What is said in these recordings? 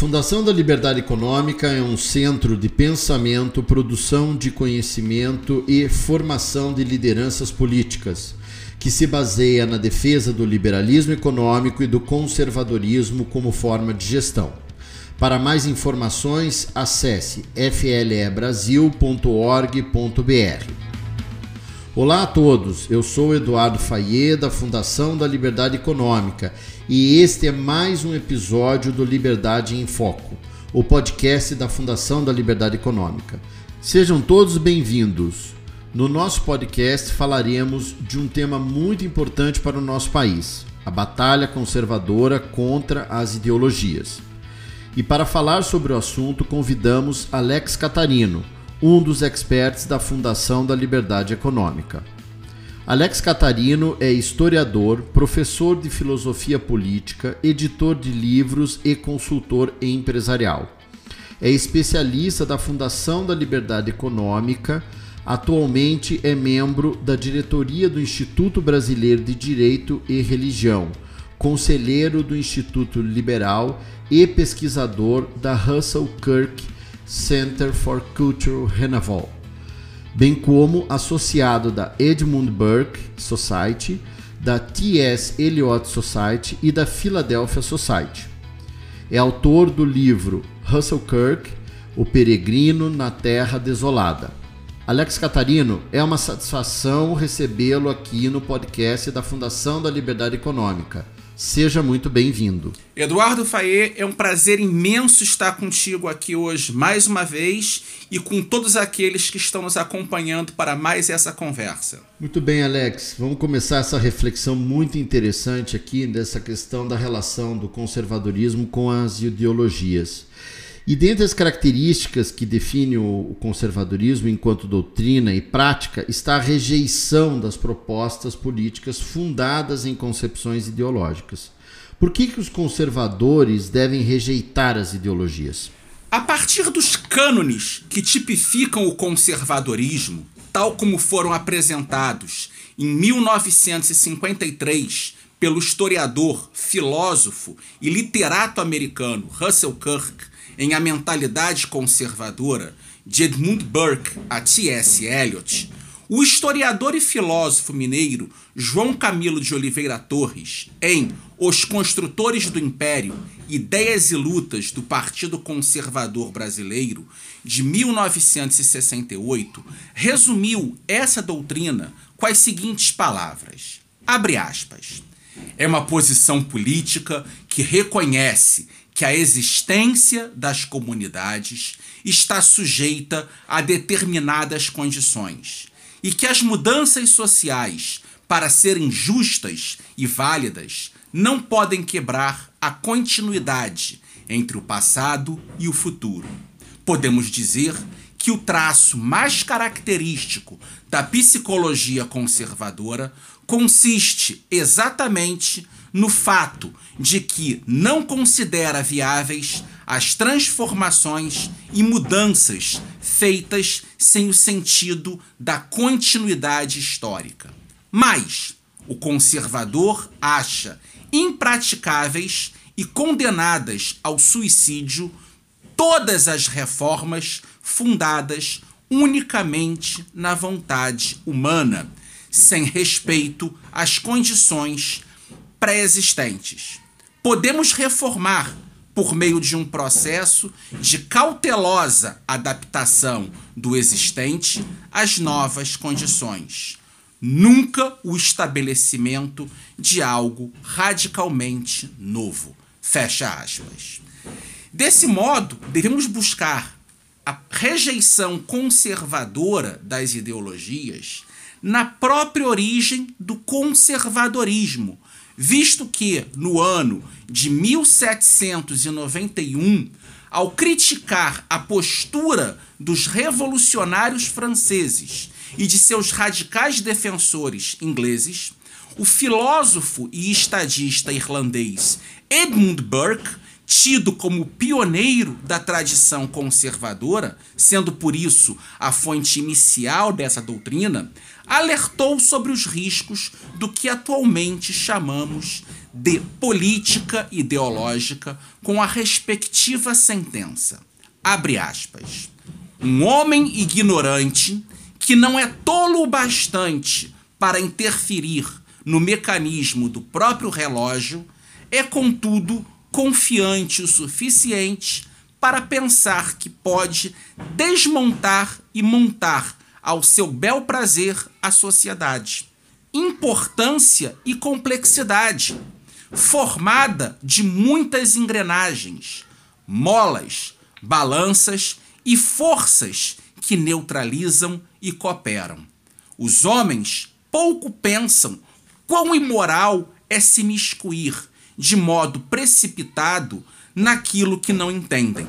Fundação da Liberdade Econômica é um centro de pensamento, produção de conhecimento e formação de lideranças políticas, que se baseia na defesa do liberalismo econômico e do conservadorismo como forma de gestão. Para mais informações, acesse flebrasil.org.br. Olá a todos, eu sou Eduardo Faye da Fundação da Liberdade Econômica e este é mais um episódio do Liberdade em Foco, o podcast da Fundação da Liberdade Econômica. Sejam todos bem-vindos. No nosso podcast falaremos de um tema muito importante para o nosso país: a batalha conservadora contra as ideologias. E para falar sobre o assunto, convidamos Alex Catarino um dos experts da Fundação da Liberdade Econômica. Alex Catarino é historiador, professor de filosofia política, editor de livros e consultor empresarial. É especialista da Fundação da Liberdade Econômica, atualmente é membro da diretoria do Instituto Brasileiro de Direito e Religião, conselheiro do Instituto Liberal e pesquisador da Russell Kirk Center for Cultural Renewal, bem como associado da Edmund Burke Society, da T.S. Eliot Society e da Philadelphia Society. É autor do livro Russell Kirk, O Peregrino na Terra Desolada. Alex Catarino, é uma satisfação recebê-lo aqui no podcast da Fundação da Liberdade Econômica. Seja muito bem-vindo. Eduardo Faê, é um prazer imenso estar contigo aqui hoje mais uma vez e com todos aqueles que estão nos acompanhando para mais essa conversa. Muito bem, Alex. Vamos começar essa reflexão muito interessante aqui dessa questão da relação do conservadorismo com as ideologias. E dentre as características que definem o conservadorismo enquanto doutrina e prática está a rejeição das propostas políticas fundadas em concepções ideológicas. Por que, que os conservadores devem rejeitar as ideologias? A partir dos cânones que tipificam o conservadorismo, tal como foram apresentados em 1953 pelo historiador, filósofo e literato americano Russell Kirk, em A Mentalidade Conservadora, de Edmund Burke a T.S. Eliot, o historiador e filósofo mineiro João Camilo de Oliveira Torres, em Os Construtores do Império, Ideias e Lutas do Partido Conservador Brasileiro, de 1968, resumiu essa doutrina com as seguintes palavras: abre aspas. É uma posição política que reconhece que a existência das comunidades está sujeita a determinadas condições e que as mudanças sociais, para serem justas e válidas, não podem quebrar a continuidade entre o passado e o futuro. Podemos dizer que o traço mais característico da psicologia conservadora consiste exatamente no fato de que não considera viáveis as transformações e mudanças feitas sem o sentido da continuidade histórica. Mas o conservador acha impraticáveis e condenadas ao suicídio todas as reformas fundadas unicamente na vontade humana, sem respeito às condições pré-existentes. Podemos reformar por meio de um processo de cautelosa adaptação do existente às novas condições. Nunca o estabelecimento de algo radicalmente novo. Fecha aspas. Desse modo, devemos buscar a rejeição conservadora das ideologias na própria origem do conservadorismo, visto que, no ano de 1791, ao criticar a postura dos revolucionários franceses e de seus radicais defensores ingleses, o filósofo e estadista irlandês Edmund Burke, tido como pioneiro da tradição conservadora, sendo por isso a fonte inicial dessa doutrina, alertou sobre os riscos do que atualmente chamamos de política ideológica com a respectiva sentença. Abre aspas. Um homem ignorante que não é tolo o bastante para interferir no mecanismo do próprio relógio é, contudo, confiante o suficiente para pensar que pode desmontar e montar ao seu bel prazer a sociedade. Importância e complexidade, formada de muitas engrenagens, molas, balanças e forças que neutralizam e cooperam. Os homens pouco pensam quão imoral é se miscuir de modo precipitado naquilo que não entendem.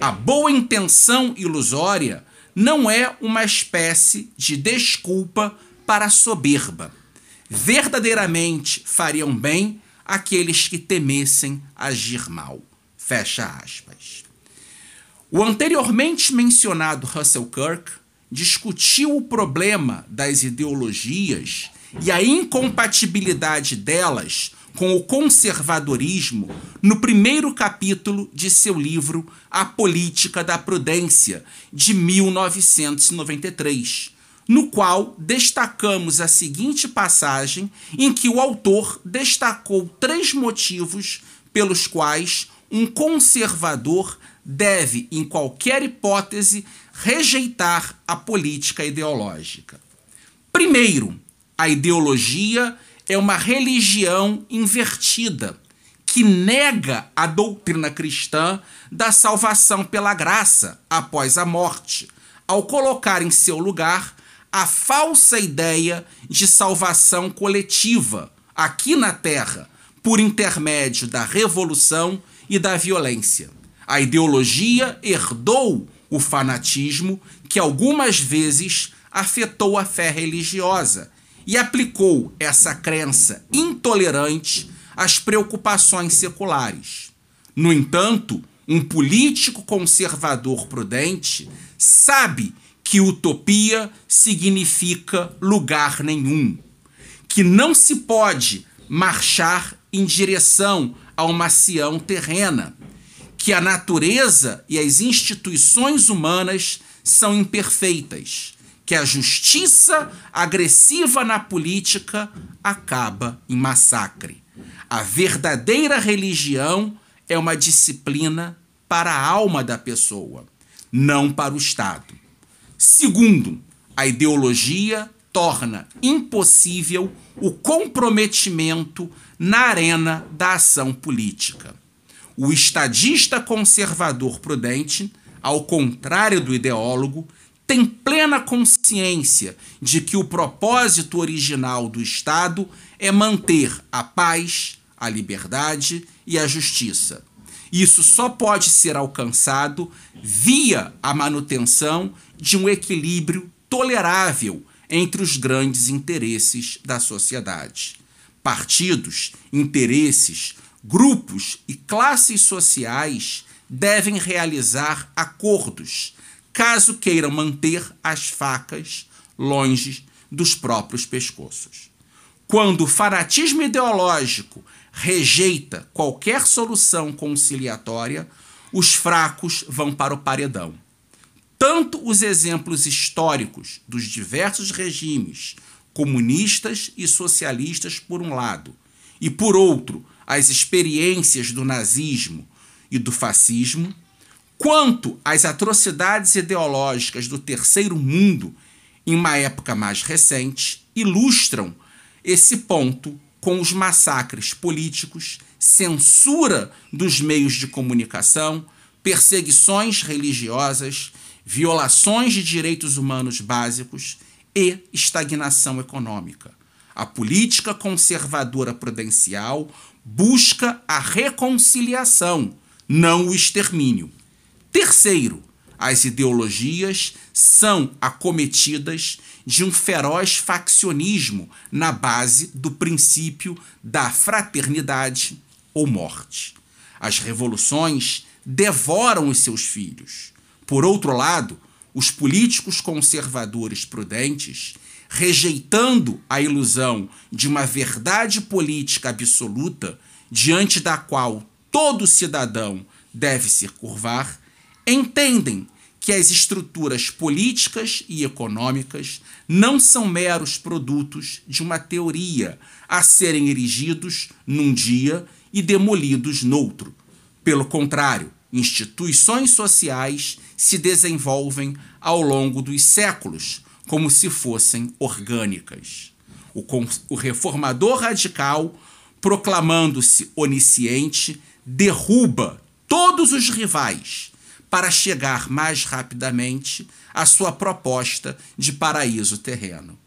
A boa intenção ilusória não é uma espécie de desculpa para a soberba. Verdadeiramente fariam bem aqueles que temessem agir mal. Fecha aspas. O anteriormente mencionado Russell Kirk discutiu o problema das ideologias e a incompatibilidade delas com o conservadorismo no primeiro capítulo de seu livro A Política da Prudência, de 1993, no qual destacamos a seguinte passagem em que o autor destacou três motivos pelos quais um conservador deve, em qualquer hipótese, rejeitar a política ideológica. Primeiro, a ideologia é uma religião invertida que nega a doutrina cristã da salvação pela graça após a morte, ao colocar em seu lugar a falsa ideia de salvação coletiva aqui na Terra, por intermédio da revolução e da violência. A ideologia herdou o fanatismo que algumas vezes afetou a fé religiosa e aplicou essa crença intolerante às preocupações seculares. No entanto, um político conservador prudente sabe que utopia significa lugar nenhum, que não se pode marchar em direção a uma Sião terrena, que a natureza e as instituições humanas são imperfeitas que a justiça agressiva na política acaba em massacre. A verdadeira religião é uma disciplina para a alma da pessoa, não para o Estado. Segundo, a ideologia torna impossível o comprometimento na arena da ação política. O estadista conservador prudente, ao contrário do ideólogo, tem plena consciência de que o propósito original do Estado é manter a paz, a liberdade e a justiça. Isso só pode ser alcançado via a manutenção de um equilíbrio tolerável entre os grandes interesses da sociedade. Partidos, interesses, grupos e classes sociais devem realizar acordos caso queiram manter as facas longe dos próprios pescoços. Quando o fanatismo ideológico rejeita qualquer solução conciliatória, os fracos vão para o paredão. Tanto os exemplos históricos dos diversos regimes, comunistas e socialistas, por um lado, e por outro, as experiências do nazismo e do fascismo, quanto às atrocidades ideológicas do terceiro mundo em uma época mais recente, ilustram esse ponto com os massacres políticos, censura dos meios de comunicação, perseguições religiosas, violações de direitos humanos básicos e estagnação econômica. A política conservadora prudencial busca a reconciliação, não o extermínio. Terceiro, as ideologias são acometidas de um feroz faccionismo na base do princípio da fraternidade ou morte. As revoluções devoram os seus filhos. Por outro lado, os políticos conservadores prudentes rejeitando a ilusão de uma verdade política absoluta diante da qual todo cidadão deve se curvar, entendem que as estruturas políticas e econômicas não são meros produtos de uma teoria a serem erigidos num dia e demolidos noutro. Pelo contrário, instituições sociais se desenvolvem ao longo dos séculos como se fossem orgânicas. O, o reformador radical, proclamando-se onisciente, derruba todos os rivais para chegar mais rapidamente à sua proposta de paraíso terreno.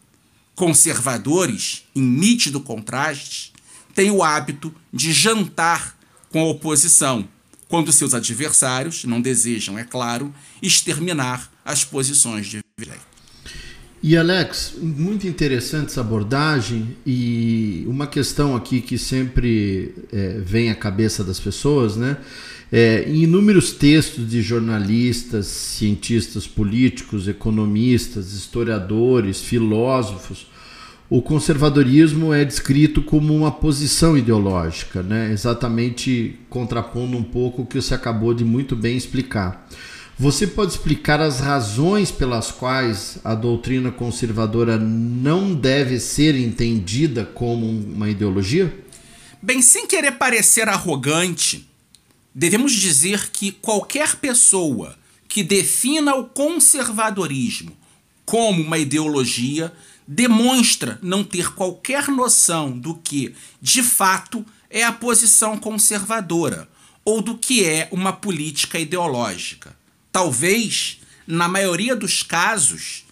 Conservadores, em nítido contraste, têm o hábito de jantar com a oposição, quando seus adversários não desejam, é claro, exterminar as posições de direita. E Alex, muito interessante essa abordagem e uma questão aqui que sempre é, vem à cabeça das pessoas, né? É, em inúmeros textos de jornalistas, cientistas políticos, economistas, historiadores, filósofos, o conservadorismo é descrito como uma posição ideológica, né? exatamente contrapondo um pouco o que você acabou de muito bem explicar. Você pode explicar as razões pelas quais a doutrina conservadora não deve ser entendida como uma ideologia? Bem, sem querer parecer arrogante, devemos dizer que qualquer pessoa que defina o conservadorismo como uma ideologia demonstra não ter qualquer noção do que, de fato, é a posição conservadora ou do que é uma política ideológica. Talvez, na maioria dos casos,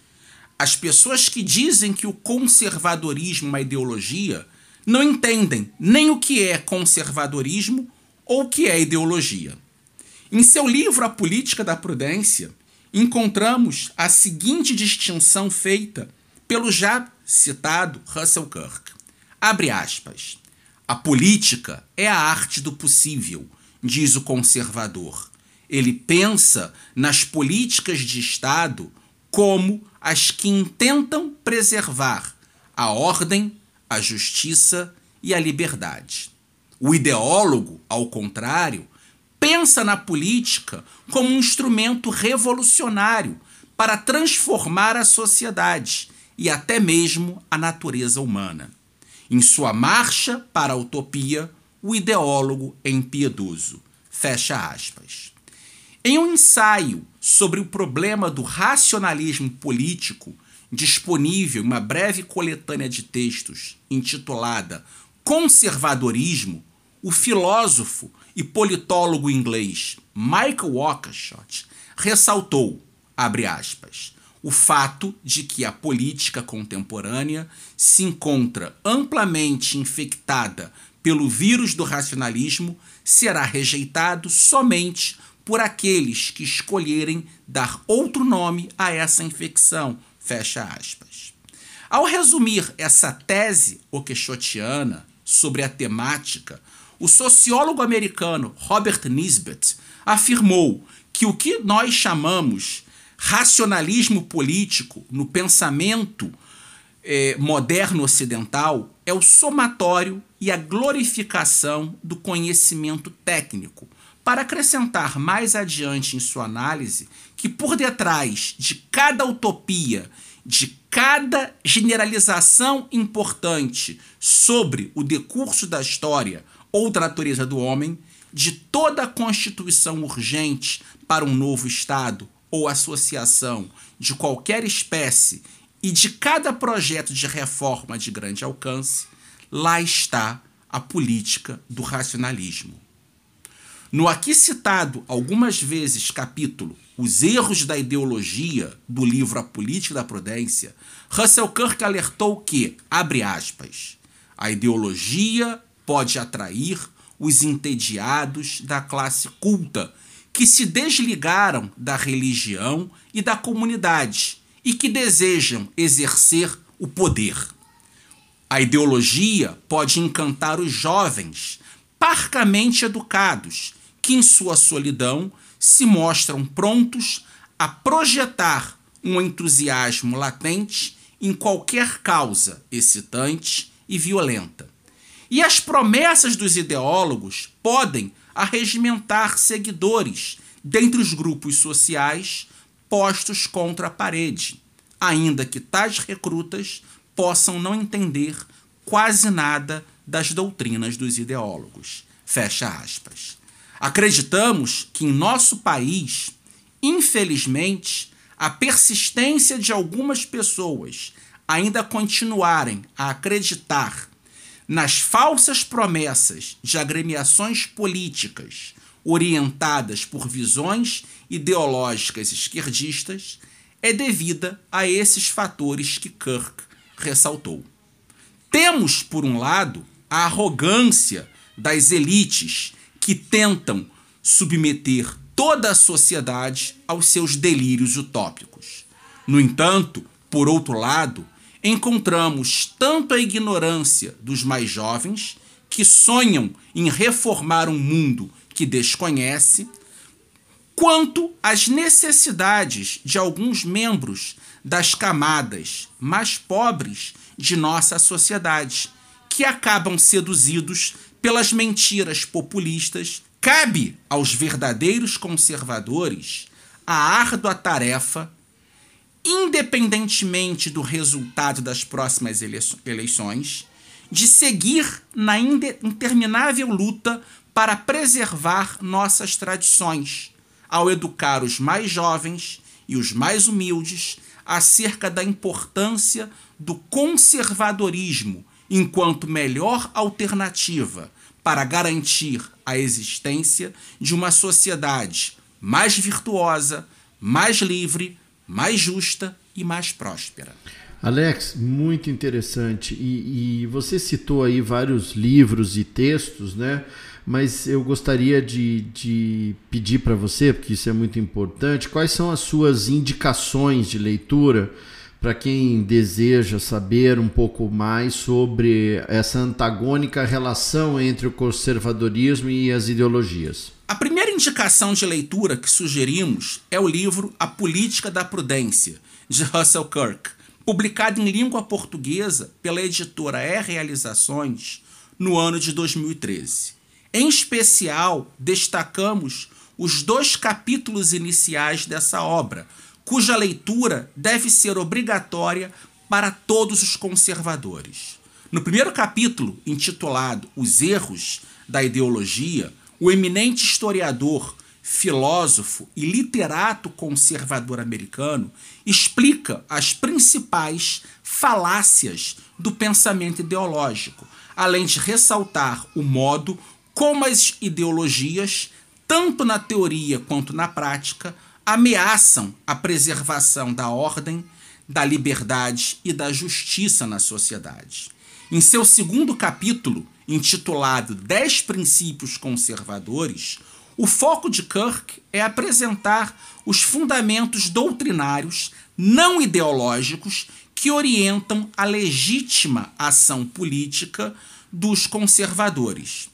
as pessoas que dizem que o conservadorismo é uma ideologia não entendem nem o que é conservadorismo ou o que é ideologia. Em seu livro A Política da Prudência, encontramos a seguinte distinção feita pelo já citado Russell Kirk. Abre aspas. A política é a arte do possível, diz o conservador. Ele pensa nas políticas de Estado como as que intentam preservar a ordem, a justiça e a liberdade. O ideólogo, ao contrário, pensa na política como um instrumento revolucionário para transformar a sociedade e até mesmo a natureza humana. Em sua marcha para a utopia, o ideólogo é impiedoso. Fecha aspas. Em um ensaio sobre o problema do racionalismo político, disponível em uma breve coletânea de textos intitulada Conservadorismo, o filósofo e politólogo inglês Michael Oakeshott ressaltou, abre aspas, o fato de que a política contemporânea se encontra amplamente infectada pelo vírus do racionalismo será rejeitado somente por aqueles que escolherem dar outro nome a essa infecção. Fecha aspas. Ao resumir essa tese oquechotiana sobre a temática, o sociólogo americano Robert Nisbet afirmou que o que nós chamamos racionalismo político no pensamento eh, moderno ocidental é o somatório e a glorificação do conhecimento técnico, para acrescentar mais adiante em sua análise que por detrás de cada utopia, de cada generalização importante sobre o decurso da história ou da natureza do homem, de toda a constituição urgente para um novo Estado ou associação de qualquer espécie e de cada projeto de reforma de grande alcance, lá está a política do racionalismo. No aqui citado algumas vezes capítulo Os Erros da Ideologia do livro A Política da Prudência, Russell Kirk alertou que, abre aspas, a ideologia pode atrair os entediados da classe culta que se desligaram da religião e da comunidade e que desejam exercer o poder. A ideologia pode encantar os jovens, parcamente educados, que em sua solidão se mostram prontos a projetar um entusiasmo latente em qualquer causa excitante e violenta. E as promessas dos ideólogos podem arregimentar seguidores dentre os grupos sociais postos contra a parede, ainda que tais recrutas possam não entender quase nada das doutrinas dos ideólogos. Fecha aspas. Acreditamos que em nosso país, infelizmente, a persistência de algumas pessoas ainda continuarem a acreditar nas falsas promessas de agremiações políticas orientadas por visões ideológicas esquerdistas é devida a esses fatores que Kirk ressaltou. Temos, por um lado, a arrogância das elites que tentam submeter toda a sociedade aos seus delírios utópicos. No entanto, por outro lado, encontramos tanto a ignorância dos mais jovens, que sonham em reformar um mundo que desconhece, quanto as necessidades de alguns membros das camadas mais pobres de nossa sociedade, que acabam seduzidos pelas mentiras populistas. Cabe aos verdadeiros conservadores a árdua tarefa, independentemente do resultado das próximas eleições, de seguir na interminável luta para preservar nossas tradições, ao educar os mais jovens e os mais humildes acerca da importância do conservadorismo enquanto melhor alternativa para garantir a existência de uma sociedade mais virtuosa, mais livre, mais justa e mais próspera. Alex, muito interessante. E, e, você citou aí vários livros e textos, né? Mas eu gostaria de, de pedir para você, porque isso é muito importante, quais são as suas indicações de leitura para quem deseja saber um pouco mais sobre essa antagônica relação entre o conservadorismo e as ideologias. A primeira indicação de leitura que sugerimos é o livro A Política da Prudência, de Russell Kirk, publicado em língua portuguesa pela editora E Realizações no ano de 2013. Em especial, destacamos os dois capítulos iniciais dessa obra, cuja leitura deve ser obrigatória para todos os conservadores. No primeiro capítulo, intitulado Os Erros da Ideologia, o eminente historiador, filósofo e literato conservador americano explica as principais falácias do pensamento ideológico, além de ressaltar o modo como as ideologias, tanto na teoria quanto na prática, ameaçam a preservação da ordem, da liberdade e da justiça na sociedade. Em seu segundo capítulo, intitulado Dez Princípios Conservadores, o foco de Kirk é apresentar os fundamentos doutrinários não ideológicos que orientam a legítima ação política dos conservadores.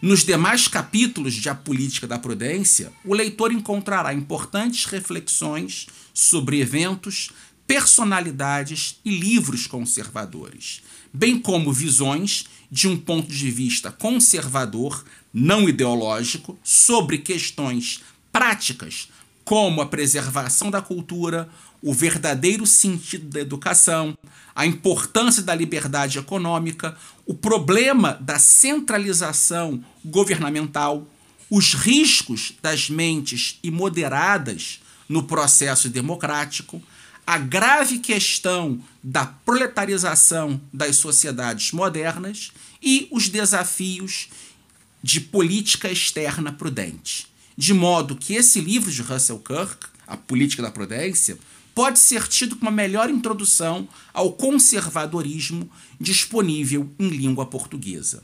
Nos demais capítulos de A Política da Prudência, o leitor encontrará importantes reflexões sobre eventos, personalidades e livros conservadores, bem como visões de um ponto de vista conservador, não ideológico, sobre questões práticas como a preservação da cultura, o verdadeiro sentido da educação, a importância da liberdade econômica, o problema da centralização governamental, os riscos das mentes imoderadas no processo democrático, a grave questão da proletarização das sociedades modernas e os desafios de política externa prudente. De modo que esse livro de Russell Kirk, A Política da Prudência, pode ser tido como a melhor introdução ao conservadorismo disponível em língua portuguesa.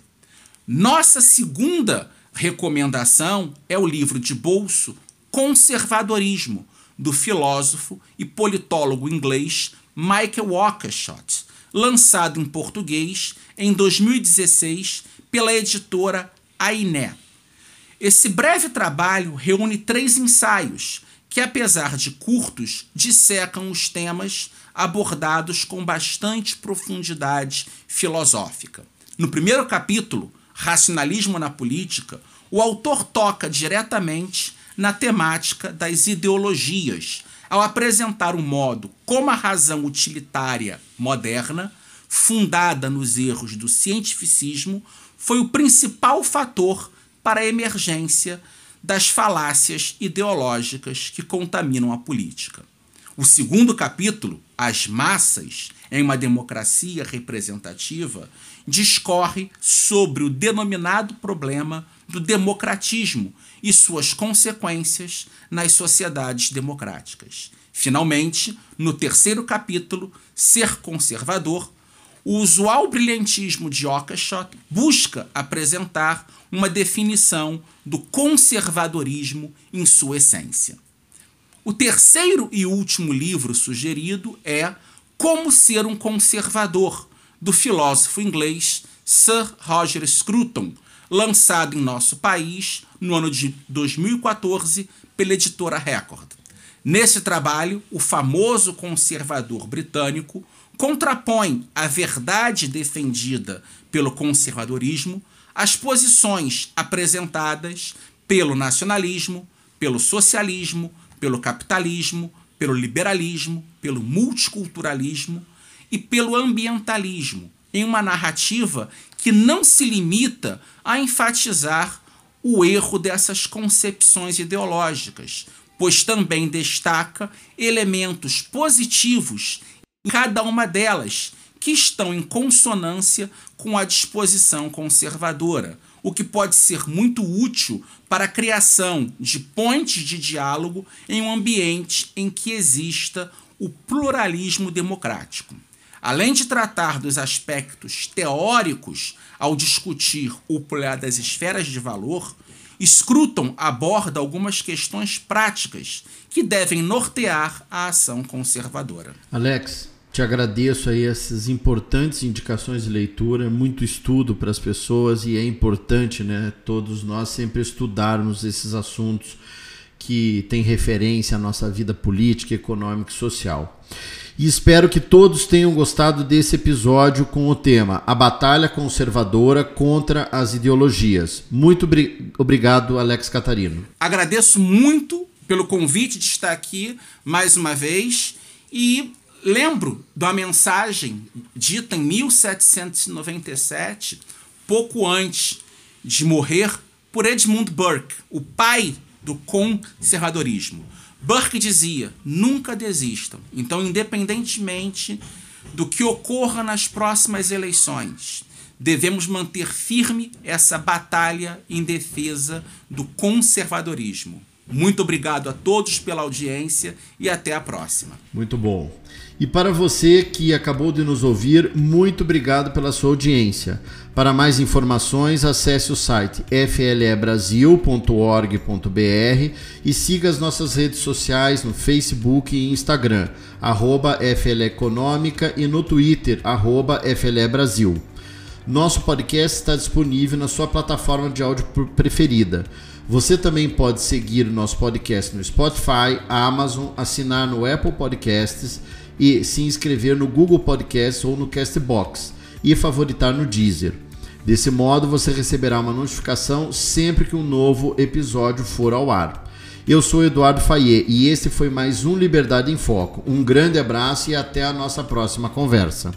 Nossa segunda recomendação é o livro de bolso Conservadorismo, do filósofo e politólogo inglês Michael Walkershot, lançado em português em 2016 pela editora Ainé. Esse breve trabalho reúne três ensaios que, apesar de curtos, dissecam os temas abordados com bastante profundidade filosófica. No primeiro capítulo, Racionalismo na Política, o autor toca diretamente na temática das ideologias, ao apresentar o modo como a razão utilitária moderna, fundada nos erros do cientificismo, foi o principal fator para a emergência das falácias ideológicas que contaminam a política. O segundo capítulo, As Massas em uma Democracia Representativa, discorre sobre o denominado problema do democratismo e suas consequências nas sociedades democráticas. Finalmente, no terceiro capítulo, Ser Conservador, o usual brilhantismo de Ockeshott busca apresentar uma definição do conservadorismo em sua essência. O terceiro e último livro sugerido é Como Ser um Conservador, do filósofo inglês Sir Roger Scruton, lançado em nosso país no ano de 2014 pela editora Record. Nesse trabalho, o famoso conservador britânico contrapõe a verdade defendida pelo conservadorismo às posições apresentadas pelo nacionalismo, pelo socialismo, pelo capitalismo, pelo liberalismo, pelo multiculturalismo e pelo ambientalismo, em uma narrativa que não se limita a enfatizar o erro dessas concepções ideológicas, pois também destaca elementos positivos em cada uma delas, que estão em consonância com a disposição conservadora, o que pode ser muito útil para a criação de pontes de diálogo em um ambiente em que exista o pluralismo democrático. Além de tratar dos aspectos teóricos ao discutir o polar das esferas de valor, Scruton aborda algumas questões práticas que devem nortear a ação conservadora. Alex, te agradeço aí essas importantes indicações de leitura, muito estudo para as pessoas e é importante, né, todos nós sempre estudarmos esses assuntos que têm referência à nossa vida política, econômica e social. E espero que todos tenham gostado desse episódio com o tema A Batalha Conservadora contra as Ideologias. Muito obrigado, Alex Catarino. Agradeço muito pelo convite de estar aqui mais uma vez e lembro da mensagem dita em 1797, pouco antes de morrer, por Edmund Burke, o pai do conservadorismo. Burke dizia: nunca desistam. Então, independentemente do que ocorra nas próximas eleições, devemos manter firme essa batalha em defesa do conservadorismo. Muito obrigado a todos pela audiência e até a próxima. Muito bom. E para você que acabou de nos ouvir, muito obrigado pela sua audiência. Para mais informações, acesse o site flebrasil.org.br e siga as nossas redes sociais no Facebook e Instagram, arroba FLEconômica e no Twitter, arroba FLEBrasil. Nosso podcast está disponível na sua plataforma de áudio preferida. Você também pode seguir o nosso podcast no Spotify, Amazon, assinar no Apple Podcasts e se inscrever no Google Podcasts ou no Castbox e favoritar no Deezer. Desse modo, você receberá uma notificação sempre que um novo episódio for ao ar. Eu sou Eduardo Fayet e esse foi mais um Liberdade em Foco. Um grande abraço e até a nossa próxima conversa.